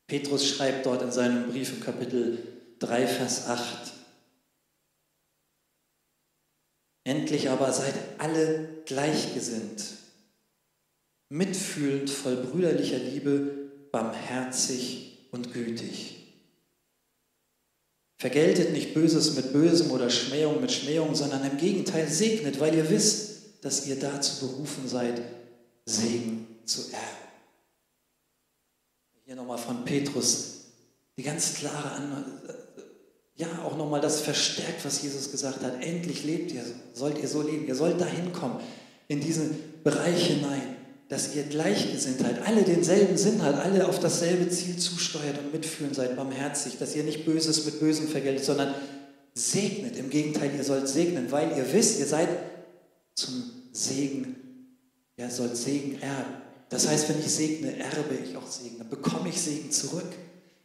Petrus schreibt dort in seinem Brief im Kapitel 3, Vers 8. Endlich aber seid alle gleichgesinnt mitfühlend, voll brüderlicher Liebe, barmherzig und gütig. Vergeltet nicht Böses mit Bösem oder Schmähung mit Schmähung, sondern im Gegenteil segnet, weil ihr wisst, dass ihr dazu berufen seid, Segen zu erben. Hier nochmal von Petrus die ganz klare Anweisung, ja, auch nochmal das verstärkt, was Jesus gesagt hat. Endlich lebt ihr, sollt ihr so leben, ihr sollt dahin kommen, in diesen Bereich hinein dass ihr Gleichgesinntheit, alle denselben Sinn hat, alle auf dasselbe Ziel zusteuert und mitfühlen seid, barmherzig, dass ihr nicht Böses mit Bösem vergeltet, sondern segnet. Im Gegenteil, ihr sollt segnen, weil ihr wisst, ihr seid zum Segen, ihr sollt Segen erben. Das heißt, wenn ich segne, erbe ich auch Segen, dann bekomme ich Segen zurück.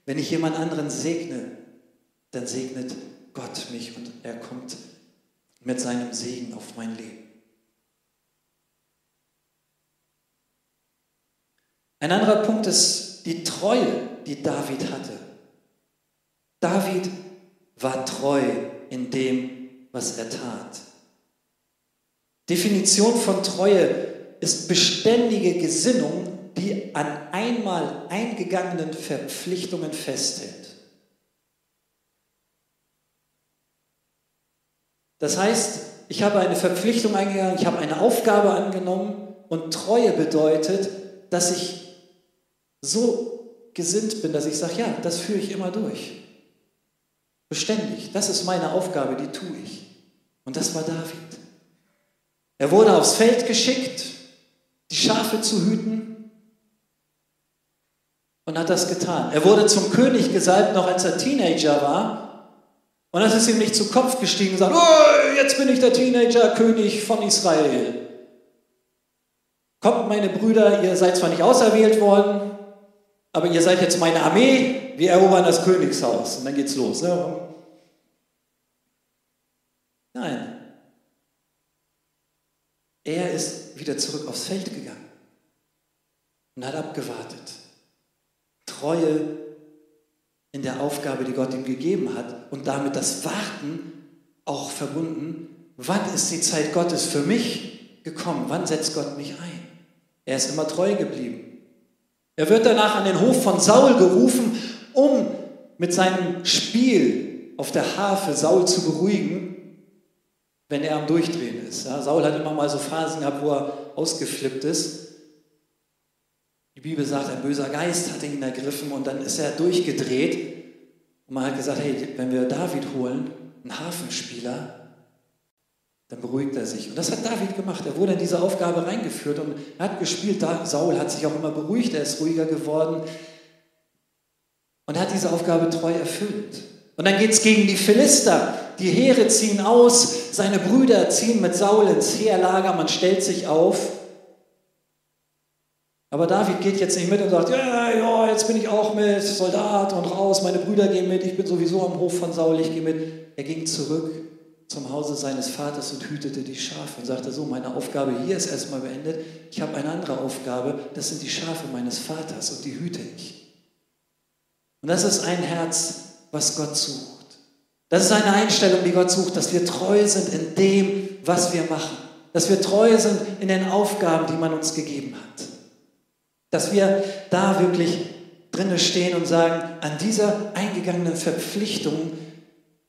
Wenn ich jemand anderen segne, dann segnet Gott mich und er kommt mit seinem Segen auf mein Leben. Ein anderer Punkt ist die Treue, die David hatte. David war treu in dem, was er tat. Definition von Treue ist beständige Gesinnung, die an einmal eingegangenen Verpflichtungen festhält. Das heißt, ich habe eine Verpflichtung eingegangen, ich habe eine Aufgabe angenommen und Treue bedeutet, dass ich so gesinnt bin, dass ich sage, ja, das führe ich immer durch. Beständig. Das ist meine Aufgabe, die tue ich. Und das war David. Er wurde aufs Feld geschickt, die Schafe zu hüten und hat das getan. Er wurde zum König gesalbt, noch als er Teenager war. Und das ist ihm nicht zu Kopf gestiegen und sagt, oh, jetzt bin ich der Teenager, König von Israel. Kommt, meine Brüder, ihr seid zwar nicht auserwählt worden, aber ihr seid jetzt meine Armee, wir erobern das Königshaus und dann geht's los. Ne? Nein. Er ist wieder zurück aufs Feld gegangen und hat abgewartet. Treue in der Aufgabe, die Gott ihm gegeben hat und damit das Warten auch verbunden. Wann ist die Zeit Gottes für mich gekommen? Wann setzt Gott mich ein? Er ist immer treu geblieben. Er wird danach an den Hof von Saul gerufen, um mit seinem Spiel auf der Harfe Saul zu beruhigen, wenn er am Durchdrehen ist. Ja, Saul hat immer mal so Phasen gehabt, wo er ausgeflippt ist. Die Bibel sagt, ein böser Geist hatte ihn ergriffen und dann ist er durchgedreht. Und man hat gesagt, hey, wenn wir David holen, einen Hafenspieler, dann beruhigt er sich. Und das hat David gemacht. Er wurde in diese Aufgabe reingeführt und er hat gespielt. Saul hat sich auch immer beruhigt, er ist ruhiger geworden. Und er hat diese Aufgabe treu erfüllt. Und dann geht es gegen die Philister. Die Heere ziehen aus, seine Brüder ziehen mit Saul ins Heerlager, man stellt sich auf. Aber David geht jetzt nicht mit und sagt, ja, ja, jetzt bin ich auch mit, Soldat und raus, meine Brüder gehen mit, ich bin sowieso am Hof von Saul, ich gehe mit. Er ging zurück zum Hause seines Vaters und hütete die Schafe und sagte so, meine Aufgabe hier ist erstmal beendet, ich habe eine andere Aufgabe, das sind die Schafe meines Vaters und die hüte ich. Und das ist ein Herz, was Gott sucht. Das ist eine Einstellung, die Gott sucht, dass wir treu sind in dem, was wir machen. Dass wir treu sind in den Aufgaben, die man uns gegeben hat. Dass wir da wirklich drinne stehen und sagen, an dieser eingegangenen Verpflichtung,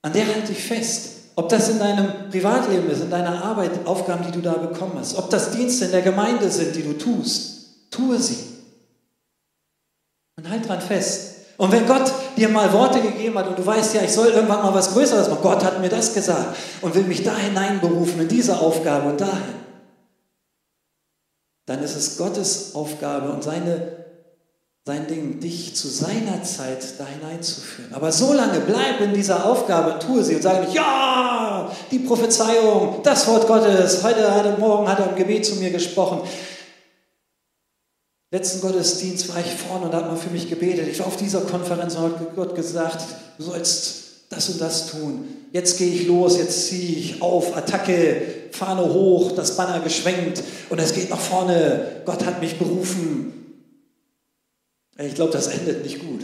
an der halte ich fest. Ob das in deinem Privatleben ist, in deiner Arbeit, Aufgaben, die du da bekommen hast. Ob das Dienste in der Gemeinde sind, die du tust. Tue sie. Und halt dran fest. Und wenn Gott dir mal Worte gegeben hat und du weißt, ja, ich soll irgendwann mal was Größeres machen, Gott hat mir das gesagt und will mich da hineinberufen, in diese Aufgabe und dahin. dann ist es Gottes Aufgabe und seine, sein Ding, dich zu seiner Zeit da hineinzuführen. Aber so lange bleib in dieser Aufgabe, tue sie und sage nicht, ja, die Prophezeiung, das Wort Gottes, heute, heute Morgen hat er im Gebet zu mir gesprochen. Letzten Gottesdienst war ich vorne und hat man für mich gebetet. Ich war auf dieser Konferenz und hat Gott gesagt, du sollst das und das tun. Jetzt gehe ich los, jetzt ziehe ich auf, Attacke, Fahne hoch, das Banner geschwenkt und es geht nach vorne. Gott hat mich berufen. Ich glaube, das endet nicht gut.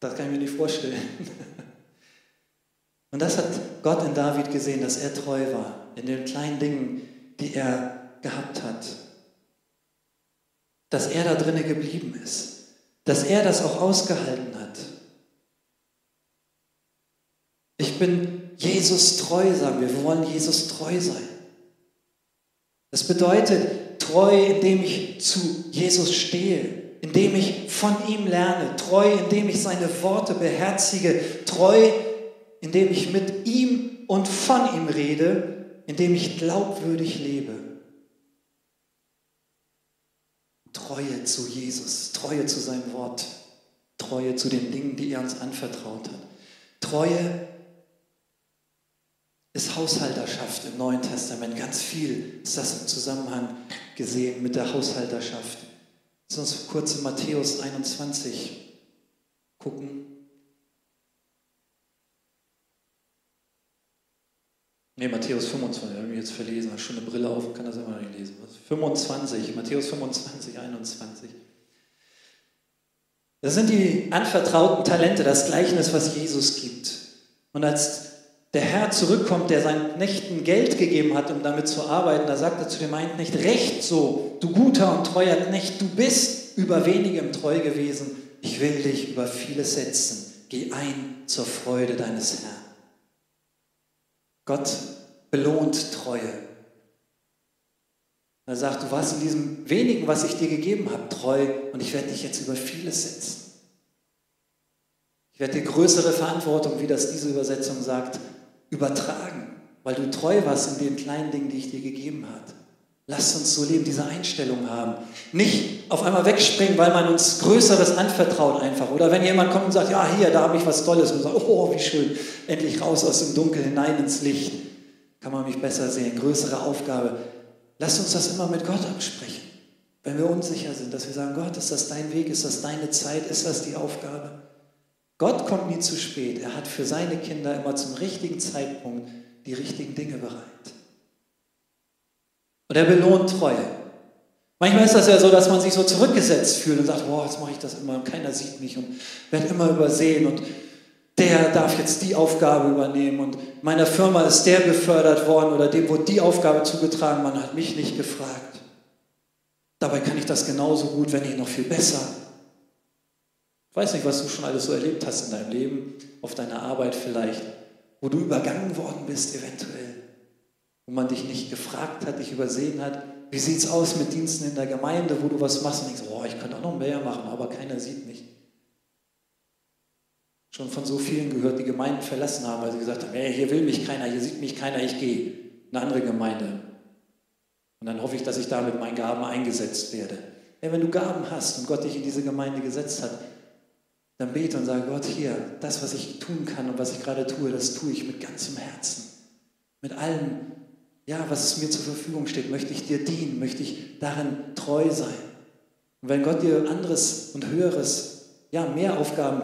Das kann ich mir nicht vorstellen. Und das hat Gott in David gesehen, dass er treu war in den kleinen Dingen, die er gehabt hat. Dass er da drinnen geblieben ist. Dass er das auch ausgehalten hat. Ich bin Jesus treu, sagen wir. Wir wollen Jesus treu sein. Das bedeutet treu, indem ich zu Jesus stehe, indem ich von ihm lerne, treu, indem ich seine Worte beherzige, treu, indem ich mit ihm und von ihm rede, indem ich glaubwürdig lebe. Treue zu Jesus, Treue zu seinem Wort, Treue zu den Dingen, die er uns anvertraut hat. Treue ist Haushalterschaft im Neuen Testament. Ganz viel ist das im Zusammenhang gesehen mit der Haushalterschaft. Lass uns kurz in Matthäus 21 gucken. Ne, Matthäus 25, habe ich jetzt verlesen, habe schon eine Brille auf kann das immer nicht lesen. 25, Matthäus 25, 21. Das sind die anvertrauten Talente, das Gleichnis, was Jesus gibt. Und als der Herr zurückkommt, der seinen Knechten Geld gegeben hat, um damit zu arbeiten, da sagt er zu dem einen Knecht, recht so, du guter und treuer Knecht, du bist über wenigem treu gewesen, ich will dich über vieles setzen. Geh ein zur Freude deines Herrn. Gott belohnt Treue. Er sagt, du warst in diesem wenigen, was ich dir gegeben habe, treu und ich werde dich jetzt über vieles setzen. Ich werde dir größere Verantwortung, wie das diese Übersetzung sagt, übertragen, weil du treu warst in den kleinen Dingen, die ich dir gegeben habe. Lasst uns so leben, diese Einstellung haben. Nicht auf einmal wegspringen, weil man uns Größeres anvertraut einfach. Oder wenn jemand kommt und sagt, ja, hier, da habe ich was Tolles. Und sagt, oh, wie schön, endlich raus aus dem Dunkel hinein ins Licht. Kann man mich besser sehen, größere Aufgabe. Lasst uns das immer mit Gott absprechen. Wenn wir unsicher sind, dass wir sagen, Gott, ist das dein Weg, ist das deine Zeit, ist das die Aufgabe? Gott kommt nie zu spät. Er hat für seine Kinder immer zum richtigen Zeitpunkt die richtigen Dinge bereit. Und er belohnt Treue. Manchmal ist das ja so, dass man sich so zurückgesetzt fühlt und sagt, boah, jetzt mache ich das immer und keiner sieht mich und werde immer übersehen und der darf jetzt die Aufgabe übernehmen und meiner Firma ist der befördert worden oder dem wurde die Aufgabe zugetragen, man hat mich nicht gefragt. Dabei kann ich das genauso gut, wenn nicht noch viel besser. Ich weiß nicht, was du schon alles so erlebt hast in deinem Leben, auf deiner Arbeit vielleicht, wo du übergangen worden bist eventuell, wo man dich nicht gefragt hat, dich übersehen hat. Wie sieht es aus mit Diensten in der Gemeinde, wo du was machst und denkst, oh, ich könnte auch noch mehr machen, aber keiner sieht mich. Schon von so vielen gehört, die Gemeinden verlassen haben, weil sie gesagt haben, hey, hier will mich keiner, hier sieht mich keiner, ich gehe in eine andere Gemeinde. Und dann hoffe ich, dass ich da mit meinen Gaben eingesetzt werde. Hey, wenn du Gaben hast und Gott dich in diese Gemeinde gesetzt hat, dann bete und sage, Gott, hier, das, was ich tun kann und was ich gerade tue, das tue ich mit ganzem Herzen. Mit allem, ja, was mir zur Verfügung steht, möchte ich dir dienen, möchte ich darin treu sein. Und wenn Gott dir anderes und höheres, ja, mehr Aufgaben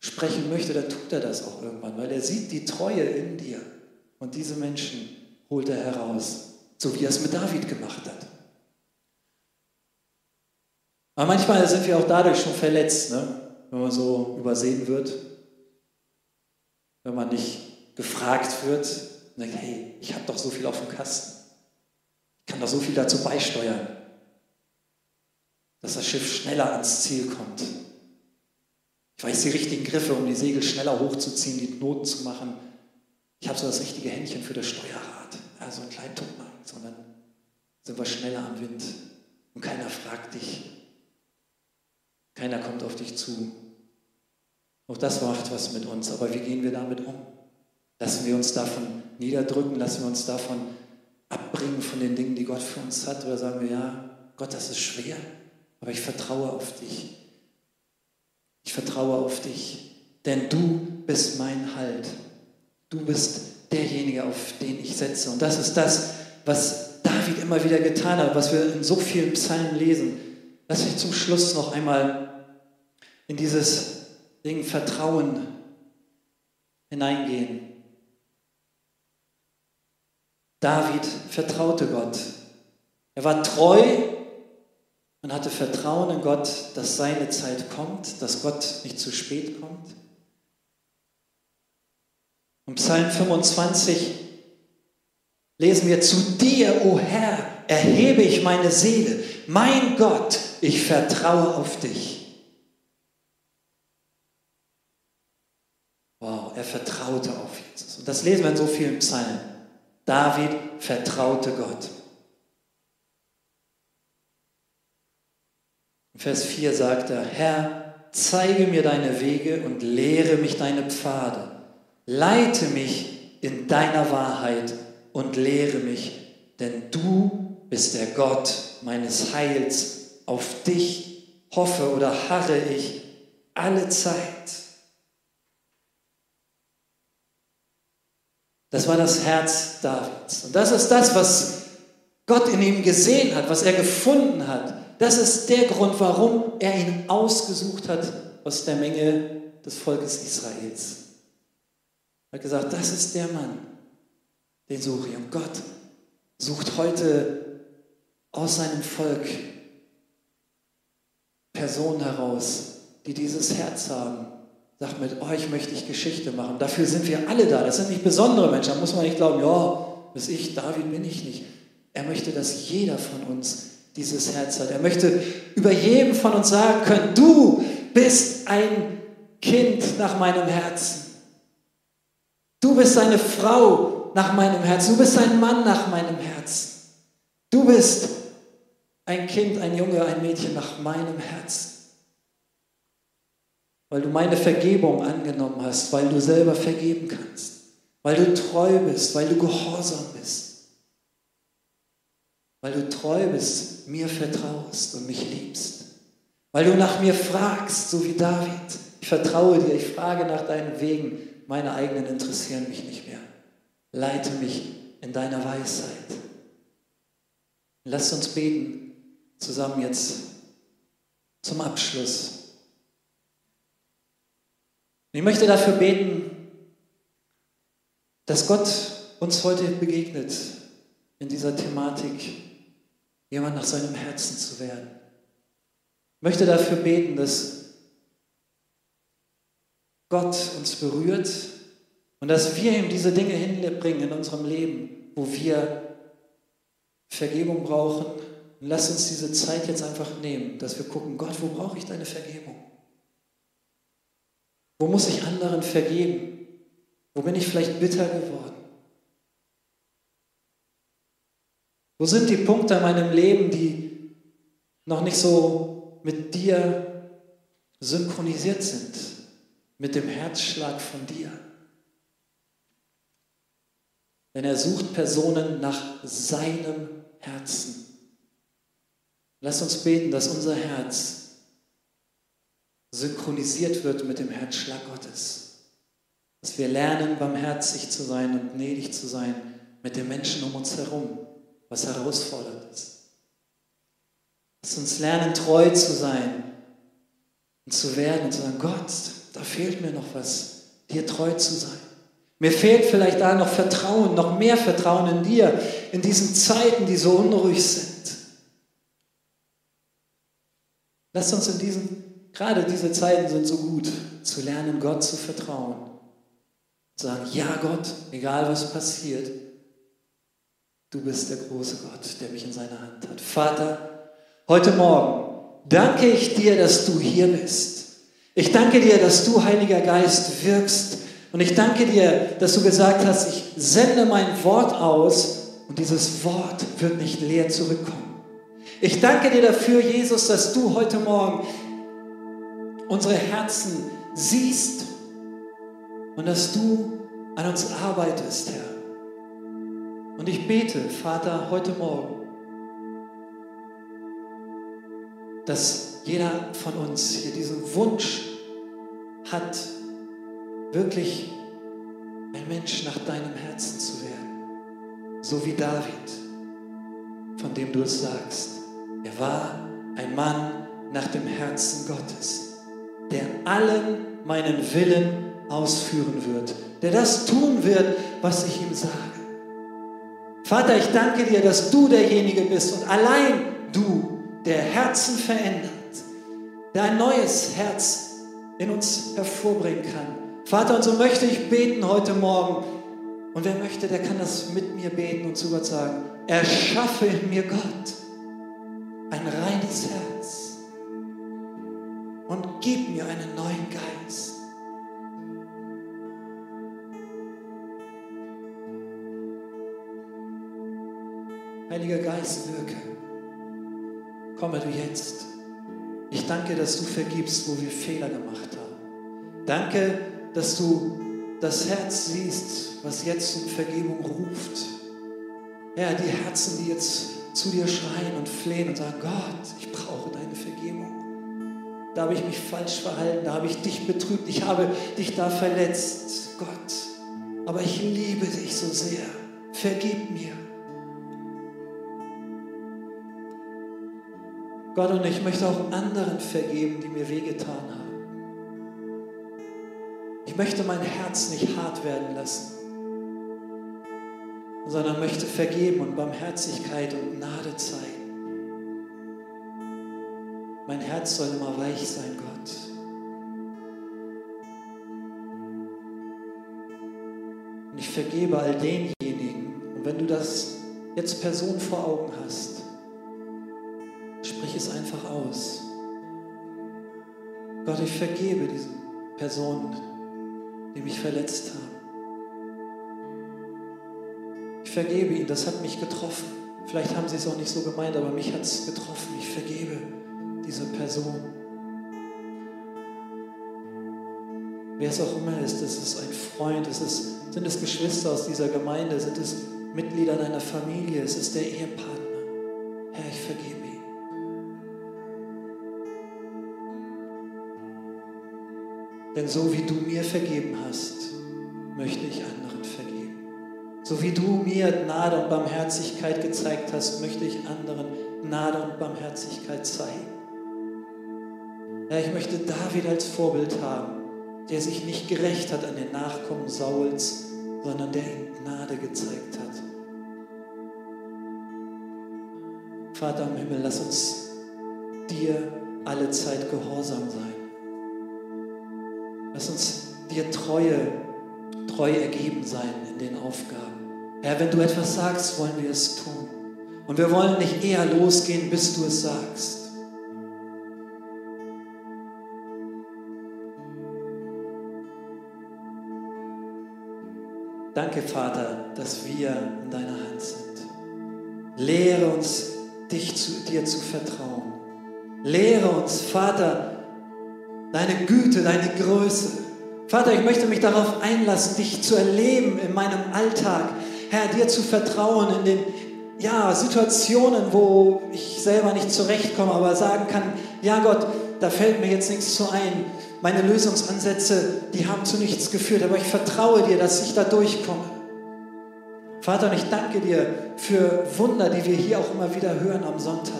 zusprechen möchte, dann tut er das auch irgendwann, weil er sieht die Treue in dir. Und diese Menschen holt er heraus, so wie er es mit David gemacht hat. Aber manchmal sind wir auch dadurch schon verletzt, ne? wenn man so übersehen wird, wenn man nicht gefragt wird und denkt, hey, ich habe doch so viel auf dem Kasten. Ich kann doch so viel dazu beisteuern, dass das Schiff schneller ans Ziel kommt. Ich weiß die richtigen Griffe, um die Segel schneller hochzuziehen, die Knoten zu machen. Ich habe so das richtige Händchen für das Steuerrad. Also einen kleinen Tuck machen, sondern sind wir schneller am Wind. Und keiner fragt dich, keiner kommt auf dich zu. Auch das macht was mit uns. Aber wie gehen wir damit um? Lassen wir uns davon niederdrücken? Lassen wir uns davon abbringen von den Dingen, die Gott für uns hat? Oder sagen wir, ja, Gott, das ist schwer, aber ich vertraue auf dich. Ich vertraue auf dich, denn du bist mein Halt. Du bist derjenige, auf den ich setze. Und das ist das, was David immer wieder getan hat, was wir in so vielen Psalmen lesen. Lass mich zum Schluss noch einmal in dieses Ding Vertrauen hineingehen. David vertraute Gott. Er war treu und hatte Vertrauen in Gott, dass seine Zeit kommt, dass Gott nicht zu spät kommt. Und Psalm 25 lesen wir, zu dir, o oh Herr, erhebe ich meine Seele. Mein Gott, ich vertraue auf dich. Wow, er vertraute auf Jesus. Und das lesen wir in so vielen Psalmen. David vertraute Gott. In Vers 4 sagt er, Herr, zeige mir deine Wege und lehre mich deine Pfade. Leite mich in deiner Wahrheit und lehre mich, denn du bist der Gott meines Heils. Auf dich hoffe oder harre ich alle Zeit. Das war das Herz Davids. Und das ist das, was Gott in ihm gesehen hat, was er gefunden hat. Das ist der Grund, warum er ihn ausgesucht hat aus der Menge des Volkes Israels. Er hat gesagt, das ist der Mann, den suche ich. Und Gott sucht heute aus seinem Volk Personen heraus, die dieses Herz haben. Sagt, mit euch möchte ich Geschichte machen. Dafür sind wir alle da. Das sind nicht besondere Menschen. Da muss man nicht glauben, ja, bis ich, David bin ich nicht. Er möchte, dass jeder von uns dieses Herz hat. Er möchte über jedem von uns sagen können, du bist ein Kind nach meinem Herzen. Du bist eine Frau nach meinem Herzen. Du bist ein Mann nach meinem Herzen. Du bist ein Kind, ein Junge, ein Mädchen nach meinem Herzen. Weil du meine Vergebung angenommen hast, weil du selber vergeben kannst, weil du treu bist, weil du gehorsam bist, weil du treu bist, mir vertraust und mich liebst, weil du nach mir fragst, so wie David. Ich vertraue dir, ich frage nach deinen Wegen, meine eigenen interessieren mich nicht mehr. Leite mich in deiner Weisheit. Lasst uns beten zusammen jetzt zum Abschluss. Ich möchte dafür beten, dass Gott uns heute begegnet in dieser Thematik, jemand nach seinem Herzen zu werden. Ich möchte dafür beten, dass Gott uns berührt und dass wir ihm diese Dinge hinbringen in unserem Leben, wo wir Vergebung brauchen. Und lass uns diese Zeit jetzt einfach nehmen, dass wir gucken, Gott, wo brauche ich deine Vergebung? Wo muss ich anderen vergeben? Wo bin ich vielleicht bitter geworden? Wo sind die Punkte in meinem Leben, die noch nicht so mit dir synchronisiert sind? mit dem Herzschlag von dir. Denn er sucht Personen nach seinem Herzen. Lass uns beten, dass unser Herz synchronisiert wird mit dem Herzschlag Gottes. Dass wir lernen, barmherzig zu sein und gnädig zu sein mit den Menschen um uns herum, was herausfordernd ist. Lass uns lernen, treu zu sein und zu werden und zu sagen, Gott, da fehlt mir noch was, dir treu zu sein. Mir fehlt vielleicht da noch Vertrauen, noch mehr Vertrauen in dir, in diesen Zeiten, die so unruhig sind. Lass uns in diesen, gerade diese Zeiten sind so gut, zu lernen, Gott zu vertrauen. Zu sagen, ja Gott, egal was passiert, du bist der große Gott, der mich in seiner Hand hat. Vater, heute Morgen danke ich dir, dass du hier bist. Ich danke dir, dass du, Heiliger Geist, wirkst. Und ich danke dir, dass du gesagt hast, ich sende mein Wort aus und dieses Wort wird nicht leer zurückkommen. Ich danke dir dafür, Jesus, dass du heute Morgen unsere Herzen siehst und dass du an uns arbeitest, Herr. Und ich bete, Vater, heute Morgen, dass jeder von uns hier diesen Wunsch hat, wirklich ein Mensch nach deinem Herzen zu werden. So wie David, von dem du es sagst. Er war ein Mann nach dem Herzen Gottes, der allen meinen Willen ausführen wird, der das tun wird, was ich ihm sage. Vater, ich danke dir, dass du derjenige bist und allein du, der Herzen verändert, der ein neues Herz in uns hervorbringen kann. Vater, und so möchte ich beten heute Morgen. Und wer möchte, der kann das mit mir beten und zu Gott sagen, erschaffe in mir Gott ein reines Herz und gib mir einen neuen Geist. Heiliger Geist, wirke. Komme du jetzt. Ich danke, dass du vergibst, wo wir Fehler gemacht haben. Danke, dass du das Herz siehst, was jetzt um Vergebung ruft. Ja, die Herzen, die jetzt zu dir schreien und flehen und sagen, Gott, ich brauche deine Vergebung. Da habe ich mich falsch verhalten, da habe ich dich betrübt, ich habe dich da verletzt, Gott. Aber ich liebe dich so sehr. Vergib mir. Gott, und ich möchte auch anderen vergeben, die mir wehgetan haben. Ich möchte mein Herz nicht hart werden lassen, sondern möchte vergeben und Barmherzigkeit und Gnade zeigen. Mein Herz soll immer weich sein, Gott. Und ich vergebe all denjenigen. Und wenn du das jetzt Person vor Augen hast, sprich es einfach aus. Gott, ich vergebe diesen Personen, die mich verletzt haben. Ich vergebe ihnen, das hat mich getroffen. Vielleicht haben sie es auch nicht so gemeint, aber mich hat es getroffen. Ich vergebe diese Person. Wer es auch immer ist, ist es ein Freund, ist es, sind es Geschwister aus dieser Gemeinde, sind es Mitglieder deiner Familie, ist es der Ehepartner. Herr, ich vergebe ihn. Denn so wie du mir vergeben hast, möchte ich anderen vergeben. So wie du mir Gnade und Barmherzigkeit gezeigt hast, möchte ich anderen Gnade und Barmherzigkeit zeigen. Ja, ich möchte David als Vorbild haben, der sich nicht gerecht hat an den Nachkommen Sauls, sondern der ihm Gnade gezeigt hat. Vater im Himmel, lass uns dir alle Zeit gehorsam sein. Lass uns dir treue, treu ergeben sein in den Aufgaben. Herr, wenn du etwas sagst, wollen wir es tun. Und wir wollen nicht eher losgehen, bis du es sagst. Danke, Vater, dass wir in deiner Hand sind. Lehre uns, dich zu, dir zu vertrauen. Lehre uns, Vater, deine Güte, deine Größe. Vater, ich möchte mich darauf einlassen, dich zu erleben in meinem Alltag. Herr, dir zu vertrauen in den ja, Situationen, wo ich selber nicht zurechtkomme, aber sagen kann, ja Gott, da fällt mir jetzt nichts zu ein. Meine Lösungsansätze, die haben zu nichts geführt, aber ich vertraue dir, dass ich da durchkomme. Vater, und ich danke dir für Wunder, die wir hier auch immer wieder hören am Sonntag.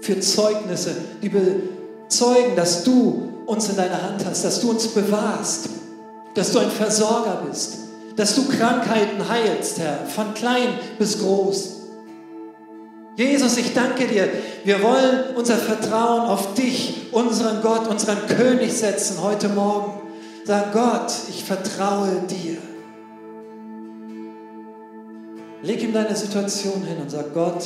Für Zeugnisse, die bezeugen, dass du uns in deiner Hand hast, dass du uns bewahrst, dass du ein Versorger bist, dass du Krankheiten heilst, Herr, von klein bis groß. Jesus, ich danke dir. Wir wollen unser Vertrauen auf dich, unseren Gott, unseren König setzen heute Morgen. Sag Gott, ich vertraue dir. Leg ihm deine Situation hin und sag Gott,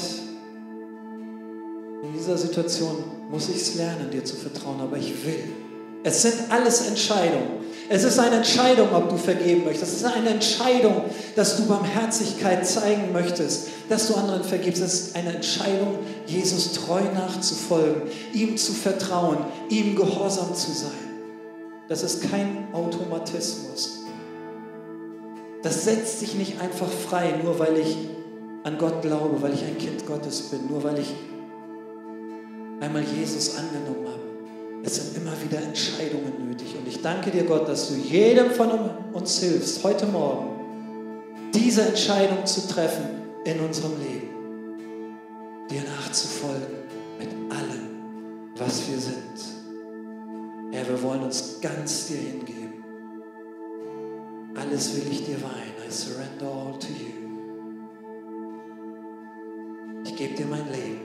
in dieser Situation muss ich es lernen, dir zu vertrauen, aber ich will. Es sind alles Entscheidungen. Es ist eine Entscheidung, ob du vergeben möchtest. Es ist eine Entscheidung, dass du Barmherzigkeit zeigen möchtest, dass du anderen vergibst. Es ist eine Entscheidung, Jesus treu nachzufolgen, ihm zu vertrauen, ihm gehorsam zu sein. Das ist kein Automatismus. das setzt sich nicht einfach frei, nur weil ich an Gott glaube, weil ich ein Kind Gottes bin, nur weil ich einmal Jesus angenommen habe. Es sind immer wieder Entscheidungen nötig. Und ich danke dir, Gott, dass du jedem von uns hilfst, heute Morgen, diese Entscheidung zu treffen in unserem Leben. Dir nachzufolgen mit allem, was wir sind. Herr, wir wollen uns ganz dir hingeben. Alles will ich dir weihen. I surrender all to you. Ich gebe dir mein Leben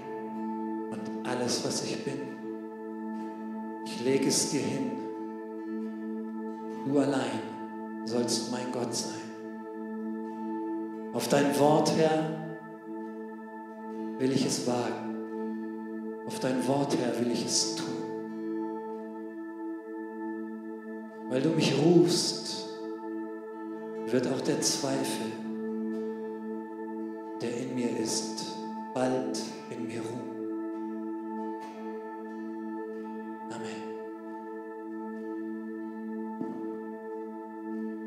und alles, was ich bin. Ich lege es dir hin. Du allein sollst mein Gott sein. Auf dein Wort, Herr, will ich es wagen. Auf dein Wort, Herr, will ich es tun. Weil du mich rufst, wird auch der Zweifel, der in mir ist, bald in mir ruhen.